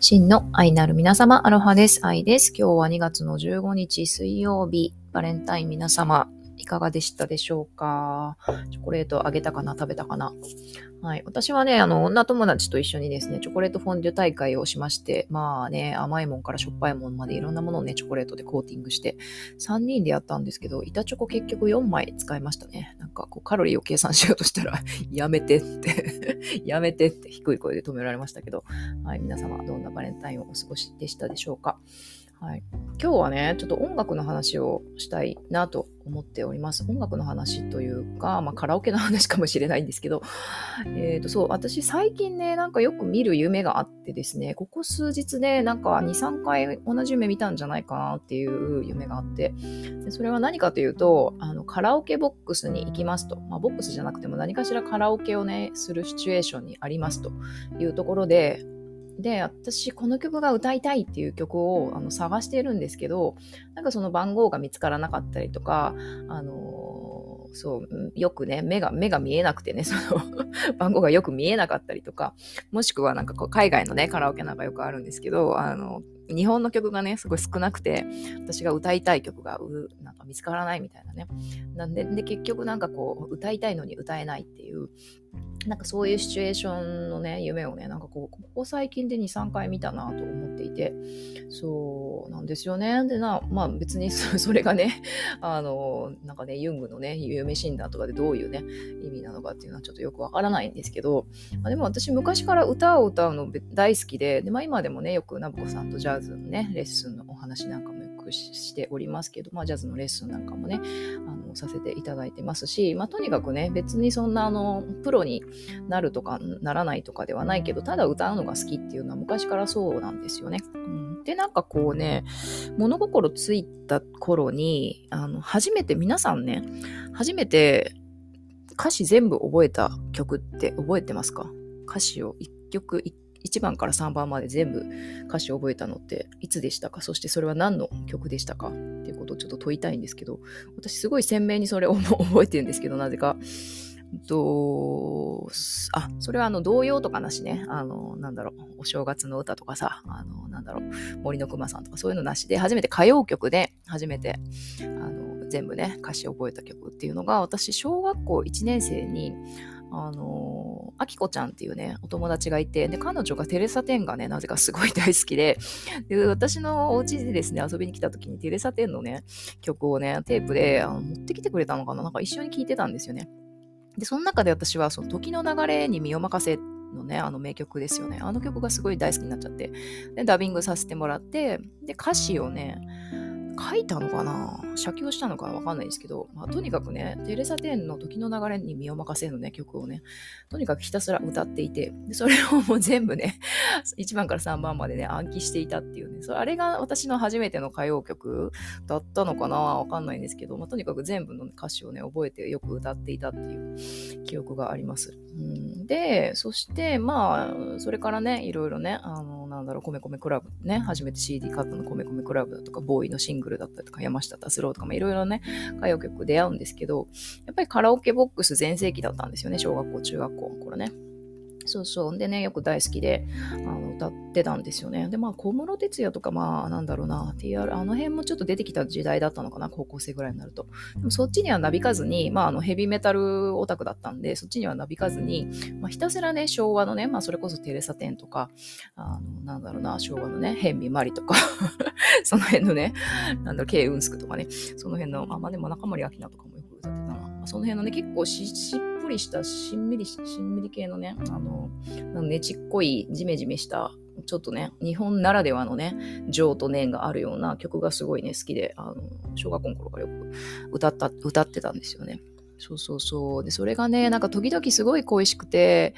真の愛なる皆様、アロハです。愛です。今日は2月の15日水曜日、バレンタイン皆様、いかがでしたでしょうか？チョコレートあげたかな？食べたかな？はい。私はね、あの、女友達と一緒にですね、チョコレートフォンデュ大会をしまして、まあね、甘いもんからしょっぱいもんまでいろんなものをね、チョコレートでコーティングして、3人でやったんですけど、板チョコ結局4枚使いましたね。なんかこう、カロリーを計算しようとしたら やめてって やめてって低い声で止められましたけど、はい。皆様、どんなバレンタインをお過ごしでしたでしょうか？はい、今日はね、ちょっと音楽の話をしたいなと思っております。音楽の話というか、まあ、カラオケの話かもしれないんですけど、え、と、そう、私最近ね、なんかよく見る夢があってですね、ここ数日ね、なんか2、3回同じ夢見たんじゃないかなっていう夢があって、それは何かというと、あの、カラオケボックスに行きますと、まあ、ボックスじゃなくても何かしらカラオケをね、するシチュエーションにありますというところで、で私この曲が歌いたいっていう曲をあの探しているんですけどなんかその番号が見つからなかったりとかあのそうよくね目が目が見えなくてねその 番号がよく見えなかったりとかもしくはなんかこう海外のねカラオケなんかよくあるんですけどあの日本の曲がねすごい少なくて私が歌いたい曲がなんか見つからないみたいなね。なんでで結局なんかこう歌いたいのに歌えないっていうなんかそういうシチュエーションのね、夢をね、なんかこう、ここ最近で2、3回見たなと思っていて、そうなんですよね。でな、まあ別に それがね、あの、なんかね、ユングのね、夢診断とかでどういうね、意味なのかっていうのはちょっとよくわからないんですけど、まあ、でも私昔から歌を歌うの大好きで、でまあ今でもね、よくナブコさんとジャズのね、レッスンのお話なんかくしておりますけど、まあ、ジャズのレッスンなんかもねあのさせていただいてますし、まあ、とにかくね別にそんなあのプロになるとかならないとかではないけどただ歌うのが好きっていうのは昔からそうなんですよね。うん、でなんかこうね物心ついた頃にあの初めて皆さんね初めて歌詞全部覚えた曲って覚えてますか？歌詞を1曲1 1番から3番まで全部歌詞を覚えたのっていつでしたか？そしてそれは何の曲でしたか？っていうことをちょっと問いたいんですけど、私すごい鮮明にそれを 覚えてるんですけど、なぜか。と、あ、それはあの童謡とかなしね。あの、なんだろう、お正月の歌とかさ、あの、なんだろう、森の熊さんとかそういうのなしで、初めて歌謡曲で、初めて、あの、全部ね、歌詞を覚えた曲っていうのが、私、小学校1年生に、あのあきこちゃんっていうね、お友達がいて、で、彼女がテレサ・テンがね、なぜかすごい大好きで、で、私のお家でですね、遊びに来た時にテレサ・テンのね、曲をね、テープであの持ってきてくれたのかななんか一緒に聴いてたんですよね。で、その中で私は、その時の流れに身を任せのね、あの名曲ですよね。あの曲がすごい大好きになっちゃって、で、ダビングさせてもらって、で、歌詞をね、書いたのかな？写経したのかわかんないですけど、まあ、とにかくね、テレサ・テンの時の流れに身を任せるのね、曲をね、とにかくひたすら歌っていて、でそれをもう全部ね、1番から3番までね、暗記していたっていうね、それあれが私の初めての歌謡曲だったのかな？わかんないんですけど、まあ、とにかく全部の歌詞をね、覚えてよく歌っていたっていう記憶があります。うん、で、そして、まあ、それからね、いろいろね、あの、なんだろう、米米クラブね、初めて CD 買ったの米米クラブだとか、ボーイのシンググルだったりとか、山下達郎とかもいろいろね、歌謡曲出会うんですけど、やっぱりカラオケボックス全盛期だったんですよね、小学校、中学校の頃ね。そうそう。でね、よく大好きで、あの、歌ってたんですよね。で、まあ、小室哲也とか、まあ、なんだろうな、TR、あの辺もちょっと出てきた時代だったのかな、高校生ぐらいになると。でもそっちにはなびかずに、まあ、あの、ヘビーメタルオタクだったんで、そっちにはなびかずに、まあ、ひたすらね、昭和のね、まあ、それこそテレサ・テンとか、あの、なんだろうな、昭和のね、ヘンミ・マリとか その辺のね、なんだろう、ケイ・ウンスクとかね、その辺の、あ、まあ、でも中森明菜とかもよく歌ってたな。その辺のね、結構し、しぽりしたしんみりしんみり系のね、あの、ねちっこいジメジメした、ちょっとね、日本ならではのね、情と念があるような曲がすごいね、好きで、あの、小学校の頃からよく歌った、歌ってたんですよね。そうそうそう。で、それがね、なんか時々すごい恋しくて、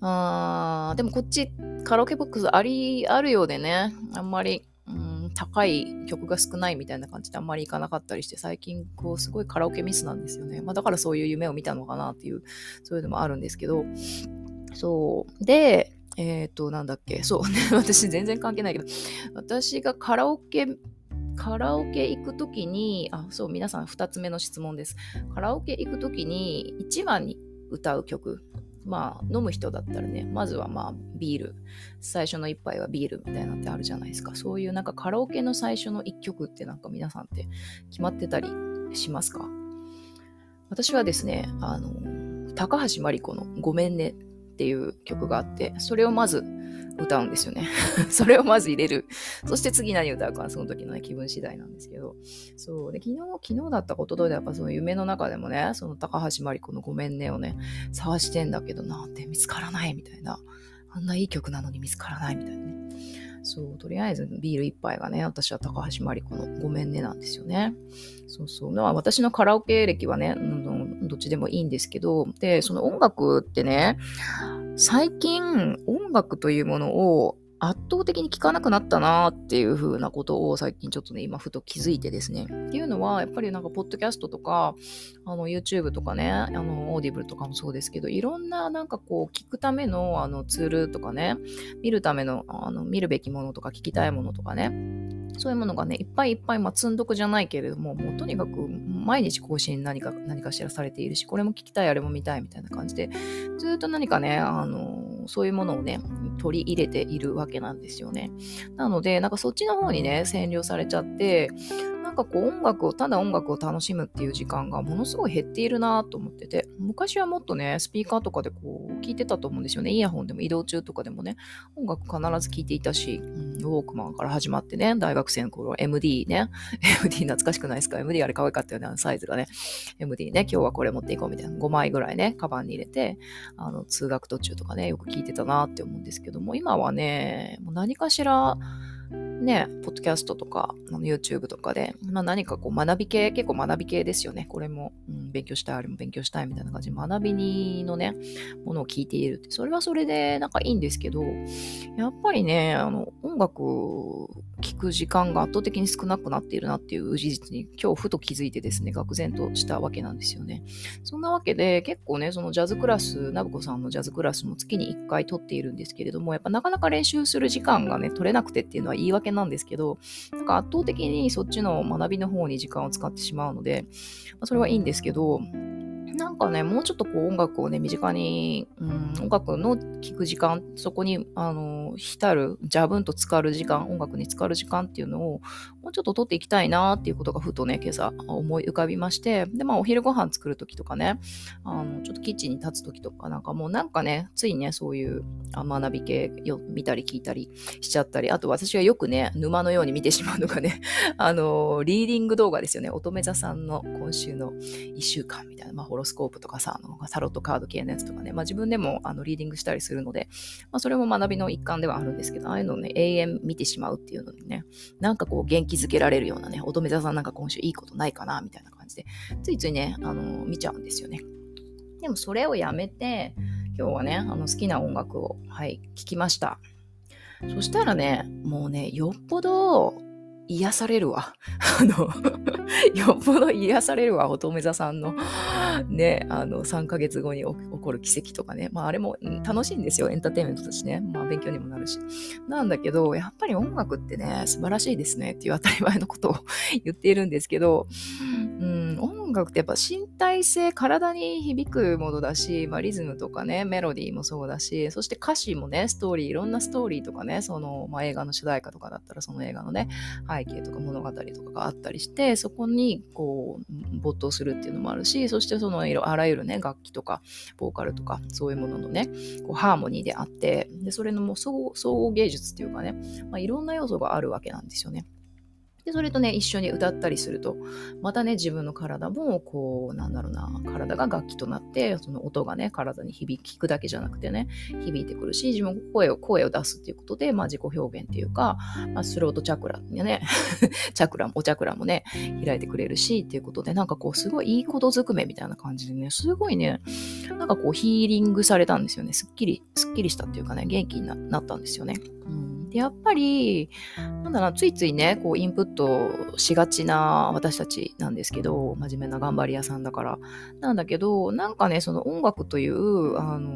あーでもこっちカラオケボックスあり、あるようでね、あんまり高い曲が少ないみたいな感じであんまり行かなかったりして最近こうすごいカラオケミスなんですよね、まあ、だからそういう夢を見たのかなっていう そういうのもあるんですけど。そう。でえっ、ー、となんだっけ。そう。ね私全然関係ないけど。私がカラオケカラオケ行くときに、あ、そう、皆さん2つ目の質問です。カラオケ行くときに1番に歌う曲まあ飲む人だったらねまずはまあビール。最初の一杯はビールみたいなってあるじゃないですか。そういうなんかカラオケの最初の一曲ってなんか皆さんって決まってたりしますか？私はですねあの高橋真理子の「ごめんね」っていう曲があってそれをまず歌うんですよね。それをまず入れる。そして次何歌うかその時の、ね、気分次第なんですけど。そう。で、昨日、昨日だったことで、やっぱその夢の中でもね、その高橋真理子のごめんねをね、探してんだけどなんて見つからないみたいな。あんないい曲なのに見つからないみたいなね。そう、とりあえずビール一杯がね、私は高橋真理子のごめんねなんですよね。そうそう。まあ、私のカラオケ歴はね、どっちでもいいんですけど、で、その音楽ってね、最近音楽というものを圧倒的に聞かなくなったなっていう風なことを最近ちょっとね、今ふと気づいてですね。っていうのは、やっぱりなんか、ポッドキャストとか、あの、YouTube とかね、あの、オーディブルとかもそうですけど、いろんななんかこう、聞くためのあのツールとかね、見るための、あの、見るべきものとか聞きたいものとかね、そういうものがね、いっぱいいっぱい、まあ、積んどくじゃないけれども、もうとにかく毎日更新何か、何かしらされているし、これも聞きたい、あれも見たいみたいな感じで、ずっと何かね、あの、そういうものをね、取り入れているわけなんですよね。なので、なんかそっちの方にね、占領されちゃって、かこう音楽を、ただ音楽を楽しむっていう時間がものすごい減っているなと思ってて、昔はもっとね、スピーカーとかでこう聞いてたと思うんですよね。イヤホンでも移動中とかでもね、音楽必ず聴いていたし、うん、ウォークマンから始まってね、大学生の頃 MD ね、MD 懐かしくないですか ?MD あれ可愛かったよね、あのサイズがね。MD ね、今日はこれ持っていこうみたいな。5枚ぐらいね、カバンに入れて、あの、通学途中とかね、よく聞いてたなって思うんですけども、今はね、もう何かしら、ね、ポッドキャストとか、YouTube とかで、まあ、何かこう学び系、結構学び系ですよね。これも、うん、勉強したい、あれも勉強したいみたいな感じで、学びにのね、ものを聞いているって、それはそれでなんかいいんですけど、やっぱりね、あの、音楽聞く時間が圧倒的に少なくなっているなっていう事実に今日ふと気づいてですね、愕然としたわけなんですよね。そんなわけで、結構ね、そのジャズクラス、ナブコさんのジャズクラスも月に1回取っているんですけれども、やっぱなかなか練習する時間がね、取れなくてっていうのは言い訳なんですけど、なんか圧倒的にそっちの学びの方に時間を使ってしまうので、まあ、それはいいんですけど、なんかね、もうちょっとこう音楽をね、身近に、うん、音楽の聴く時間、そこに、あの、浸る、ジャブンと浸かる時間、音楽に浸かる時間っていうのを、もうちょっと取っていきたいなっていうことがふとね、今朝思い浮かびまして、で、まあお昼ご飯作るときとかね、あの、ちょっとキッチンに立つときとかなんかもうなんかね、ついね、そういう学び系よ見たり聞いたりしちゃったり、あと私がよくね、沼のように見てしまうのがね、あの、リーディング動画ですよね。乙女座さんの今週の1週間みたいな、まあホロスコープとかさ、あのタロットカード系のやつとかね、まあ自分でもあのリーディングしたりするので、まあそれも学びの一環ではあるんですけど、ああいうのをね、永遠見てしまうっていうのにね、なんかこう元気づけられるようなね、乙女座さんなんか今週いいことないかな、みたいな感じで、ついついね、あの見ちゃうんですよね。でもそれをやめて、今日はね、あの好きな音楽を、はい、聴きました。そしたらね、もうね、よっぽど癒されるわ。あの、よっぽど癒されるわ、乙女座さんの、ね、あの、3ヶ月後に起こる奇跡とかね。まあ、あれも楽しいんですよ、エンターテインメントとしてね。まあ、勉強にもなるし。なんだけど、やっぱり音楽ってね、素晴らしいですねっていう当たり前のことを 言っているんですけど、うん、音楽ってやっぱ身体性、体に響くものだし、まあ、リズムとかね、メロディーもそうだし、そして歌詞もね、ストーリー、いろんなストーリーとかね、その、まあ、映画の主題歌とかだったら、その映画のね、背景とか物語とかがあったりして、そこにこう没頭するっていうのもあるし、そしてそのあらゆるね、楽器とか、ボーカルとか、そういうもののね、こうハーモニーであって、でそれのもう総合芸術っていうかね、まあ、いろんな要素があるわけなんですよね。で、それとね、一緒に歌ったりすると、またね、自分の体も、こう、なんだろうな、体が楽器となって、その音がね、体に響くだけじゃなくてね、響いてくるし、自分声を、声を出すっていうことで、まあ、自己表現っていうか、まあ、スロートチャクラにね、チャクラも、おチャクラもね、開いてくれるし、っていうことで、なんかこう、すごいいいことずくめみたいな感じでね、すごいね、なんかこう、ヒーリングされたんですよね。すっきり、すっきりしたっていうかね、元気になったんですよね。うんで、やっぱり、なんだろう、ついついね、こう、インプットしがちな私たちなんですけど、真面目な頑張り屋さんだから。なんだけど、なんかね、その音楽という、あの、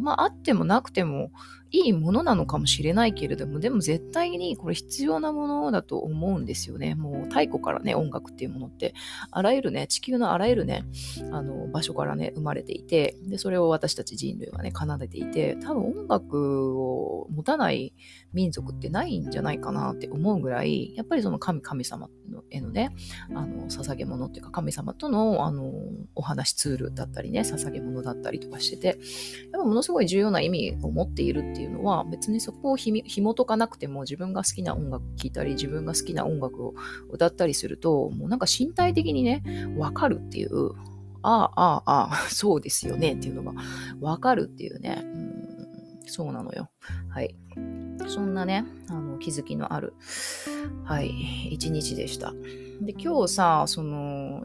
まあ、あってもなくてもいいものなのかもしれないけれども、でも絶対にこれ必要なものだと思うんですよね。もう太古からね、音楽っていうものって、あらゆるね、地球のあらゆるね、あの、場所からね、生まれていて、で、それを私たち人類はね、奏でていて、多分音楽を持たない民族ってないんじゃないかなって思うぐらい、やっぱりその神、神様へのね、あの、捧げ物っていうか、神様との、あの、お話ツールだったりね、捧げ物だったりとかしてて、やっぱものすごい重要な意味を持っているっていういうのは、別にそこをひ紐解かなくても、自分が好きな音楽聴いたり、自分が好きな音楽を歌ったりすると、もうなんか身体的にね、わかるっていう、ああ、ああ、そうですよねっていうのがわかるっていうね、うん、そうなのよ。はい。そんなね、あの気づきのある、はい、一日でした。で、今日さ、その、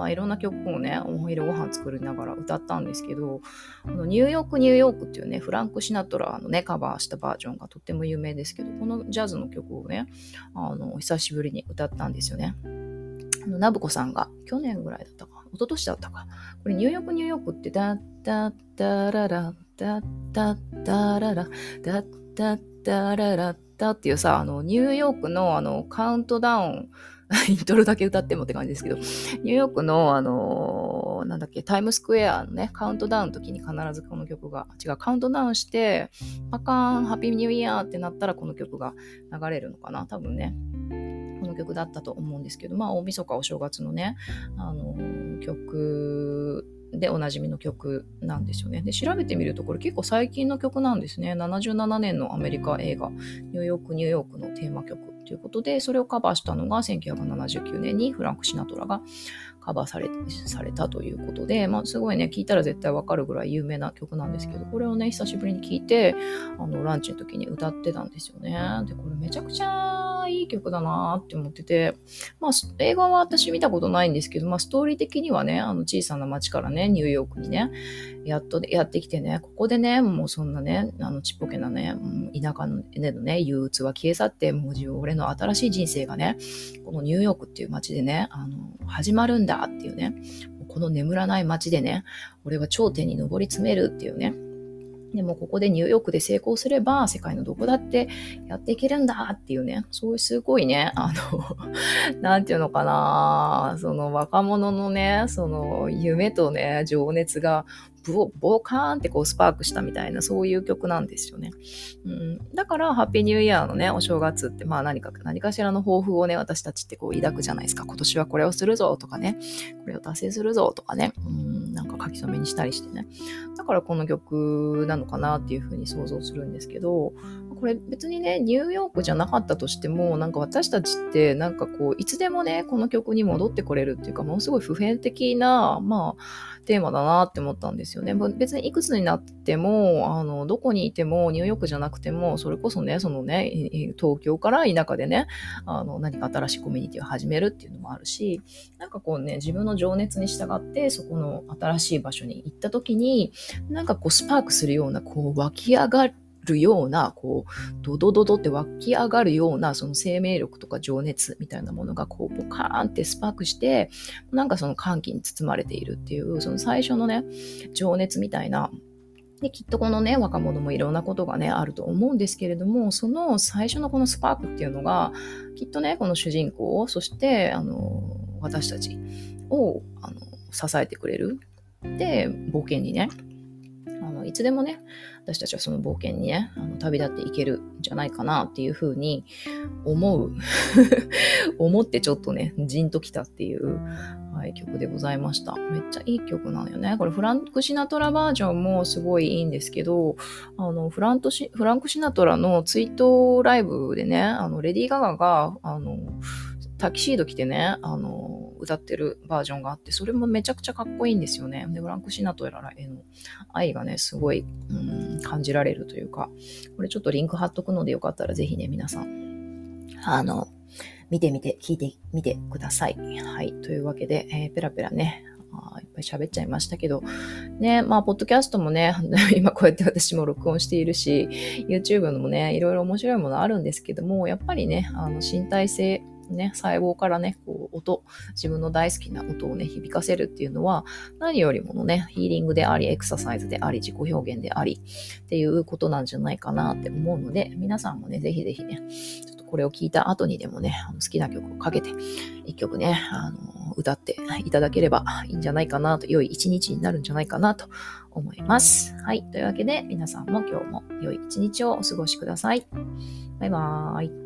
まあいろんな曲をね、お昼ご飯作りながら歌ったんですけど、あのニューヨークニューヨークっていうね、フランク・シナトラのね、カバーしたバージョンがとっても有名ですけど、このジャズの曲をね、あの、久しぶりに歌ったんですよね。あの、ナブコさんが去年ぐらいだったか、一昨年だったか。これニューヨークニューヨークって、ダッダッダララ、ダッダッダララ、ダッダッダララッダっていうさ、あの、ニューヨークのあの、カウントダウン、イントロだけ歌ってもって感じですけど、ニューヨークの、あのー、なんだっけ、タイムスクエアのね、カウントダウンの時に必ずこの曲が、違う、カウントダウンして、パカーン、ハッピーニューイヤーってなったらこの曲が流れるのかな、多分ね。この曲だったと思うんですけど、まあ、大晦日お正月のね、あのー、曲でおなじみの曲なんですよね。で、調べてみるとこれ結構最近の曲なんですね。77年のアメリカ映画、ニューヨークニューヨークのテーマ曲ということで、それをカバーしたのが1979年にフランク・シナトラがカバーされされたということで、まあ、すごいね、聴いたら絶対わかるぐらい有名な曲なんですけど、これをね、久しぶりに聴いて、あの、ランチの時に歌ってたんですよね。で、これめちゃくちゃいい曲だなって思ってて、まあ、映画は私見たことないんですけど、まあ、ストーリー的にはね、あの、小さな町からね、ニューヨークにね、やっとやってきてね、ここでね、もうそんなね、あの、ちっぽけなね、田舎でのね、憂鬱は消え去って、もう俺の新しい人生がね、このニューヨークっていう街でね、あの、始まるんだっていうね、この眠らない街でね、俺は頂点に上り詰めるっていうね、でもここでニューヨークで成功すれば世界のどこだってやっていけるんだっていうね、そういうすごいね、あの、なんていうのかな、その若者のね、その夢とね、情熱がボボカーンってこうスパークしたみたいなそういう曲なんですよね。うん、だからハッピーニューイヤーのねお正月ってまあ何か何かしらの抱負をね私たちってこう抱くじゃないですか。今年はこれをするぞとかねこれを達成するぞとかね、うん、書き初めにしたりしてね。だからこの曲なのかなっていうふうに想像するんですけどこれ別にねニューヨークじゃなかったとしてもなんか私たちってなんかこういつでもねこの曲に戻ってこれるっていうかものすごい普遍的なまあテーマだなって思ったんですよね。別にいくつになっても、あの、どこにいても、ニューヨークじゃなくても、それこそね、そのね、東京から田舎でね、あの、何か新しいコミュニティを始めるっていうのもあるし、なんかこうね、自分の情熱に従って、そこの新しい場所に行った時に、なんかこう、スパークするような、こう、湧き上がるるような、こう、ドドドドって湧き上がるような、その生命力とか情熱みたいなものが、こう、ポカーンってスパークして、なんかその歓喜に包まれているっていう、その最初のね、情熱みたいな、で、きっとこのね、若者もいろんなことがね、あると思うんですけれども、その最初のこのスパークっていうのが、きっとね、この主人公、そして、あの、私たちを、あの、支えてくれる。で、冒険にね、いつでもね、私たちはその冒険にね、あの旅立っていけるんじゃないかなっていうふうに思う。思ってちょっとね、じんときたっていう、はい、曲でございました。めっちゃいい曲なのよね。これフランク・シナトラバージョンもすごいいいんですけど、あの、フラントシフランク・シナトラのツイートライブでね、あの、レディー・ガガが、あの、タキシード着てね、あの、歌ってるバージョンがあって、それもめちゃくちゃかっこいいんですよね。で、フランク・シナトラへの愛がね、すごい、うん、感じられるというか、これちょっとリンク貼っとくのでよかったらぜひね、皆さん、あの、見てみて、聞いてみてください。はい。というわけで、えー、ペラペラね、あいっぱい喋っちゃいましたけど、ね、まあ、ポッドキャストもね、今こうやって私も録音しているし、YouTube のもね、いろいろ面白いものあるんですけども、やっぱりね、あの、身体性ね、細胞からね、こう、音、自分の大好きな音をね、響かせるっていうのは、何よりものね、ヒーリングであり、エクササイズであり、自己表現であり、っていうことなんじゃないかなって思うので、皆さんもね、ぜひぜひね、ちょっとこれを聞いた後にでもね、あの好きな曲をかけて、一曲ね、あの、歌っていただければいいんじゃないかなと、良い一日になるんじゃないかなと思います。はい。というわけで、皆さんも今日も良い一日をお過ごしください。バイバーイ。